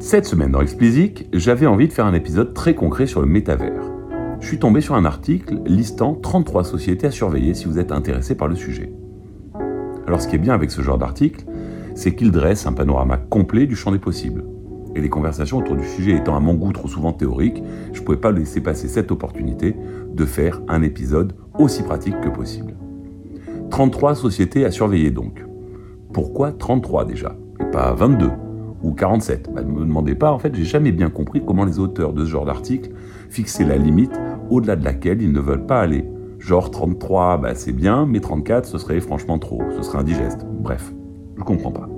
Cette semaine dans Explicit, j'avais envie de faire un épisode très concret sur le métavers. Je suis tombé sur un article listant 33 sociétés à surveiller si vous êtes intéressé par le sujet. Alors ce qui est bien avec ce genre d'article, c'est qu'il dresse un panorama complet du champ des possibles. Et les conversations autour du sujet étant à mon goût trop souvent théoriques, je ne pouvais pas laisser passer cette opportunité de faire un épisode aussi pratique que possible. 33 sociétés à surveiller donc. Pourquoi 33 déjà Et pas 22 ou 47 bah, Ne me demandez pas, en fait, j'ai jamais bien compris comment les auteurs de ce genre d'article fixaient la limite au-delà de laquelle ils ne veulent pas aller. Genre 33, bah, c'est bien, mais 34, ce serait franchement trop, ce serait indigeste. Bref, je comprends pas.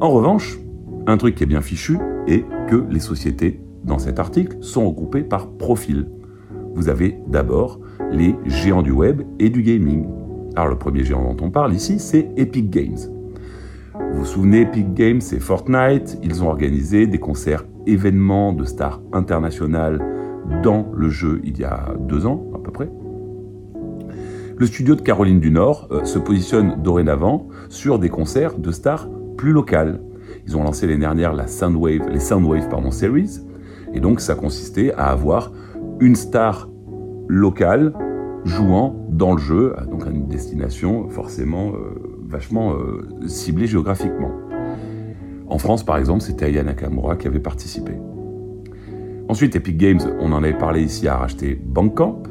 En revanche, un truc qui est bien fichu est que les sociétés dans cet article sont regroupées par profil. Vous avez d'abord les géants du web et du gaming. Alors le premier géant dont on parle ici, c'est Epic Games. Vous vous souvenez, Epic Games, c'est Fortnite. Ils ont organisé des concerts événements de stars internationales dans le jeu il y a deux ans à peu près. Le studio de Caroline du Nord euh, se positionne dorénavant sur des concerts de stars plus locales. Ils ont lancé l'année dernière la Soundwave, les Soundwave pardon, Series, et donc ça consistait à avoir une star locale jouant dans le jeu, donc à une destination forcément euh, vachement euh, ciblée géographiquement. En France, par exemple, c'était Aya Nakamura qui avait participé. Ensuite, Epic Games, on en avait parlé ici, a racheté Bandcamp.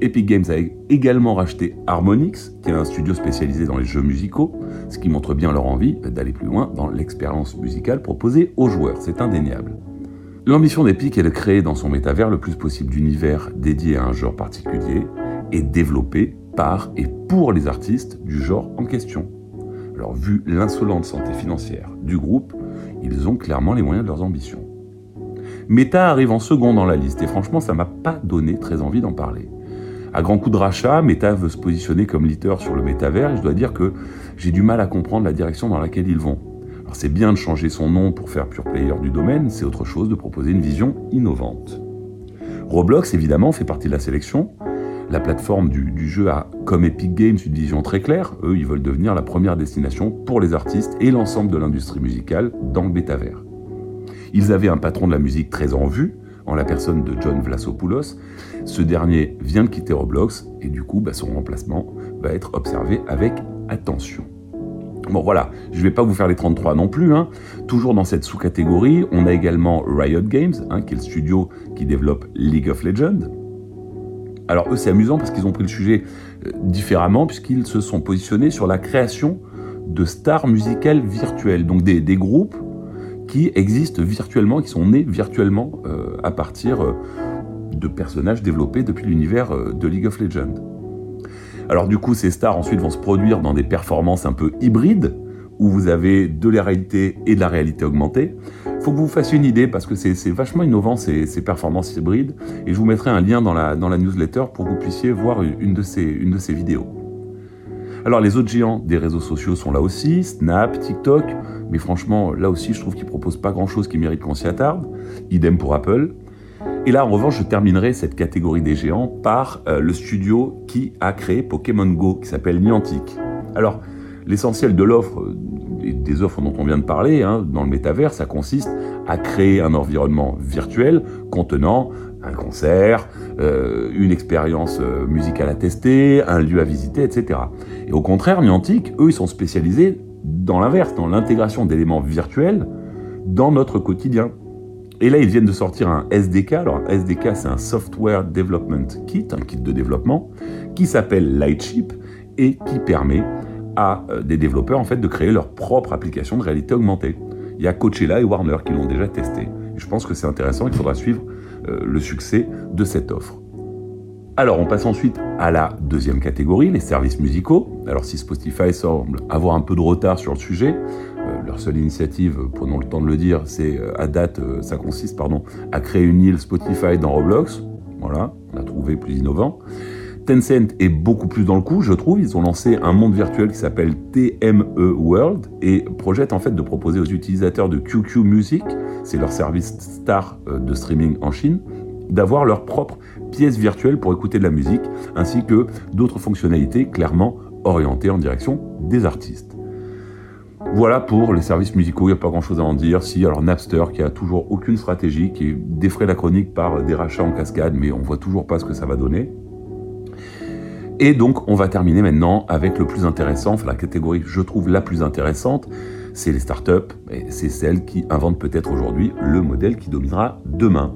Epic Games a également racheté Harmonix, qui est un studio spécialisé dans les jeux musicaux, ce qui montre bien leur envie d'aller plus loin dans l'expérience musicale proposée aux joueurs, c'est indéniable. L'ambition d'Epic est de créer dans son métavers le plus possible d'univers dédiés à un genre particulier et développé par et pour les artistes du genre en question. Alors vu l'insolente santé financière du groupe, ils ont clairement les moyens de leurs ambitions. Meta arrive en second dans la liste et franchement ça m'a pas donné très envie d'en parler. À grand coup de rachat, Meta veut se positionner comme leader sur le métavers et je dois dire que j'ai du mal à comprendre la direction dans laquelle ils vont c'est bien de changer son nom pour faire pure player du domaine, c'est autre chose de proposer une vision innovante. Roblox, évidemment, fait partie de la sélection. La plateforme du, jeu a, comme Epic Games, une vision très claire. Eux, ils veulent devenir la première destination pour les artistes et l'ensemble de l'industrie musicale dans le métavers. Ils avaient un patron de la musique très en vue, en la personne de John Vlasopoulos. Ce dernier vient de quitter Roblox et du coup, bah, son remplacement va être observé avec attention. Bon voilà, je ne vais pas vous faire les 33 non plus. Hein. Toujours dans cette sous-catégorie, on a également Riot Games, hein, qui est le studio qui développe League of Legends. Alors eux c'est amusant parce qu'ils ont pris le sujet euh, différemment puisqu'ils se sont positionnés sur la création de stars musicales virtuelles, donc des, groupes qui existent virtuellement, qui sont nés virtuellement euh, à partir euh, de personnages développés depuis l'univers de League of Legends. Alors du coup, ces stars ensuite vont se produire dans des performances un peu hybrides, où vous avez de la réalité et de la réalité augmentée. Faut que vous fassiez une idée, parce que c'est vachement innovant ces, performances hybrides, et je vous mettrai un lien dans la, dans la newsletter pour que vous puissiez voir une de ces, une de ces vidéos. Alors les autres géants des réseaux sociaux sont là aussi, Snap, TikTok, mais franchement là aussi je trouve qu'ils proposent pas grand chose qui mérite qu'on s'y attarde. Idem pour Apple. Et là, en revanche, je terminerai cette catégorie des géants par euh, le studio qui a créé Pokémon Go, qui s'appelle Niantic. Alors, l'essentiel de l'offre, des offres dont on vient de parler, hein, dans le métavers, ça consiste à créer un environnement virtuel contenant un concert, euh, une expérience musicale à tester, un lieu à visiter, etc. Et au contraire, Niantic, eux, ils sont spécialisés dans l'inverse, dans l'intégration d'éléments virtuels dans notre quotidien. Et là, ils viennent de sortir un SDK. Alors, un SDK, c'est un Software Development Kit, un kit de développement, qui s'appelle Lightship et qui permet à euh, des développeurs en fait de créer leur propre application de réalité augmentée. Il y a Coachella et Warner qui l'ont déjà testé. Je pense que c'est intéressant, il faudra suivre euh, le succès de cette offre. Alors, on passe ensuite à la deuxième catégorie, les services musicaux. Alors, si Spotify semble avoir un peu de retard sur le sujet, euh, leur seule initiative, prenons le temps de le dire, c'est à date, ça consiste pardon, à créer une île Spotify dans Roblox. Voilà, on a trouvé plus innovant. Tencent est beaucoup plus dans le coup, je trouve. Ils ont lancé un monde virtuel qui s'appelle TME World et projette en fait de proposer aux utilisateurs de QQ Music, c'est leur service star de streaming en Chine, d'avoir leur propre pièce virtuelle pour écouter de la musique, ainsi que d'autres fonctionnalités clairement orientées en direction des artistes. Voilà pour les services musicaux, il n'y a pas grand chose à en dire. Si, alors Napster qui a toujours aucune stratégie, qui défraie la chronique par des rachats en cascade, mais on voit toujours pas ce que ça va donner. Et donc, on va terminer maintenant avec le plus intéressant, enfin la catégorie, je trouve, la plus intéressante, c'est les startups, et c'est celles qui inventent peut-être aujourd'hui le modèle qui dominera demain.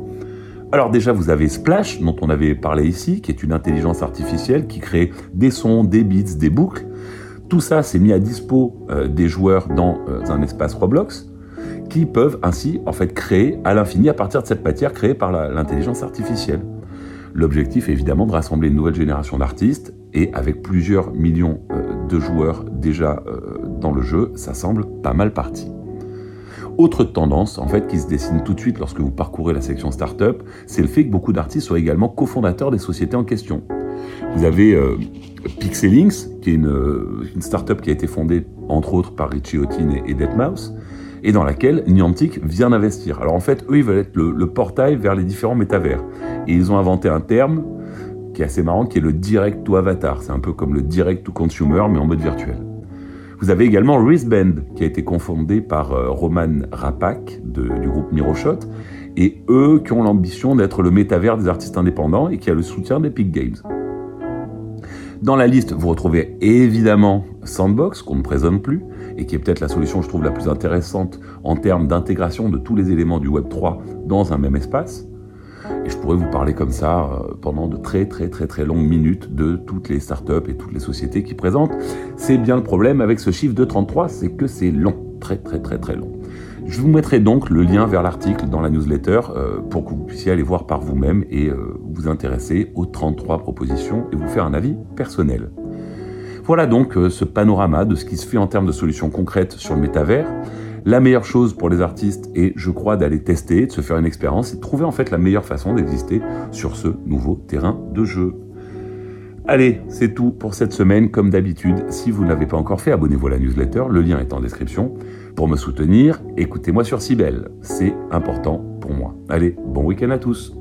Alors déjà, vous avez Splash, dont on avait parlé ici, qui est une intelligence artificielle qui crée des sons, des beats, des boucles. Tout ça, c'est mis à dispo euh, des joueurs dans euh, un espace Roblox, qui peuvent ainsi en fait créer à l'infini à partir de cette matière créée par l'intelligence artificielle. L'objectif est évidemment de rassembler une nouvelle génération d'artistes et avec plusieurs millions euh, de joueurs déjà euh, dans le jeu, ça semble pas mal parti. Autre tendance qui se dessine tout de suite lorsque vous parcourez la section startup, c'est le fait que beaucoup d'artistes sont également cofondateurs des sociétés en question. Vous avez euh, qui est une, une startup qui a été fondée entre autres par Richie Houghton et, et Deadmau5, et dans laquelle Niantic vient d'investir. Alors en fait, eux, ils veulent être le, portail vers les différents métavers. Et ils ont inventé un terme qui est assez marrant, qui est le direct to avatar. C'est un peu comme le direct to consumer, mais en mode virtuel. Vous avez également Wristband, qui a été confondé par euh, Roman Rapak du groupe Miroshot, et eux qui ont l'ambition d'être le métavers des artistes indépendants et qui a le soutien d'Epic Games. Dans la liste, vous retrouvez évidemment Sandbox, qu'on ne présente plus, et qui est peut-être la solution, je trouve, la plus intéressante en termes d'intégration de tous les éléments du Web 3 dans un même espace. Et je pourrais vous parler comme ça euh, pendant de très très très très longues minutes de toutes les startups et toutes les sociétés qui présentent. C'est bien le problème avec ce chiffre de 33, c'est que c'est long, très très très très long. Je vous mettrai donc le lien vers l'article dans la newsletter euh, pour que vous puissiez aller voir par vous-même et euh, vous intéresser aux 33 propositions et vous faire un avis personnel. Voilà donc euh, ce panorama de ce qui se fait en termes de solutions concrètes sur le métavers. La meilleure chose pour les artistes est, je crois, d'aller tester, de se faire une expérience et de trouver en fait la meilleure façon d'exister sur ce nouveau terrain de jeu. Allez, c'est tout pour cette semaine. Comme d'habitude, si vous ne l'avez pas encore fait, abonnez-vous à la newsletter, le lien est en description. Pour me soutenir, écoutez-moi sur Cybelle, c'est important pour moi. Allez, bon week-end à tous